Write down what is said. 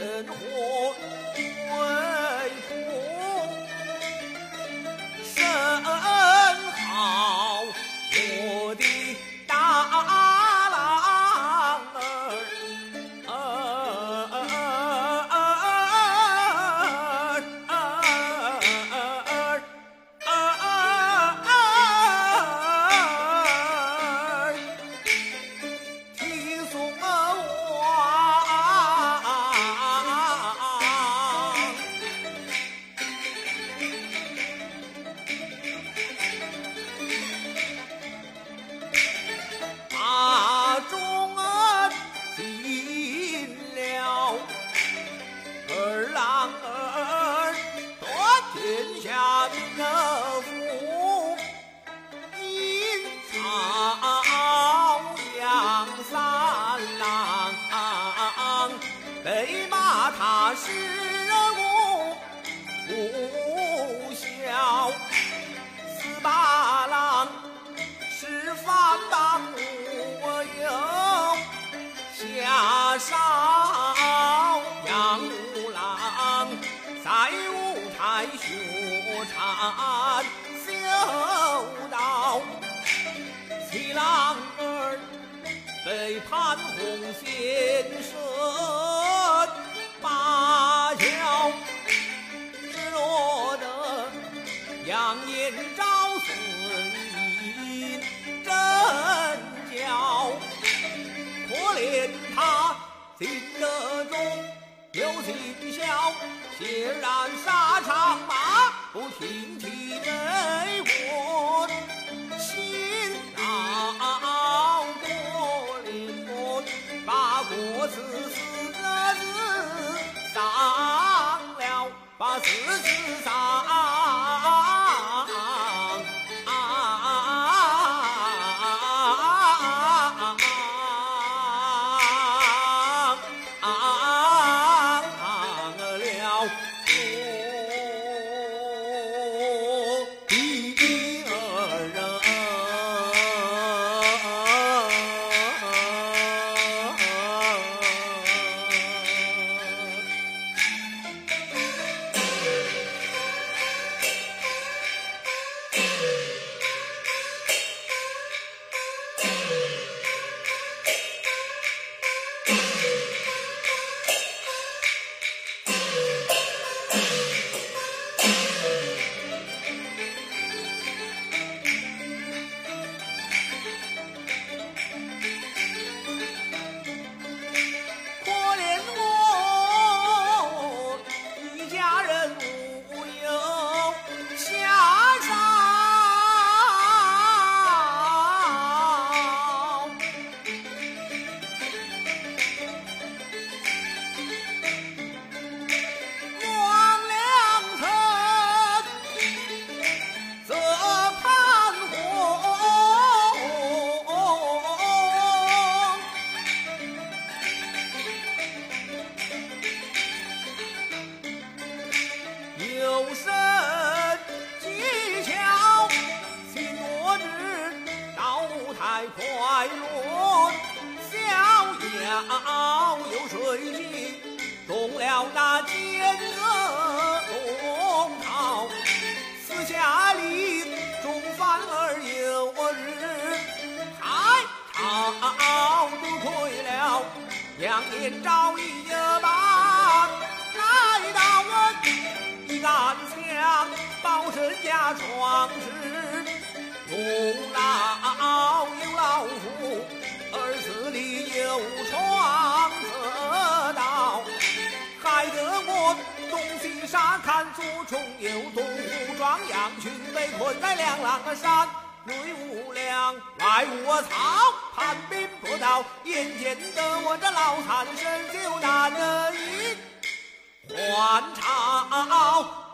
人活修道，七郎儿被潘洪先生罢教，只落得杨延昭孙印真教，可怜他进得中有尽孝，显然沙场马不听把四字丧。中了那奸恶龙套，私下里中反而有日，还逃多亏了杨延昭一把来到我。一杆枪，保身家壮士，有老有老看左冲右东武装杨群被困在两狼山。内无粮，外无草，叛兵不到，眼见得我这老残身就难以还朝。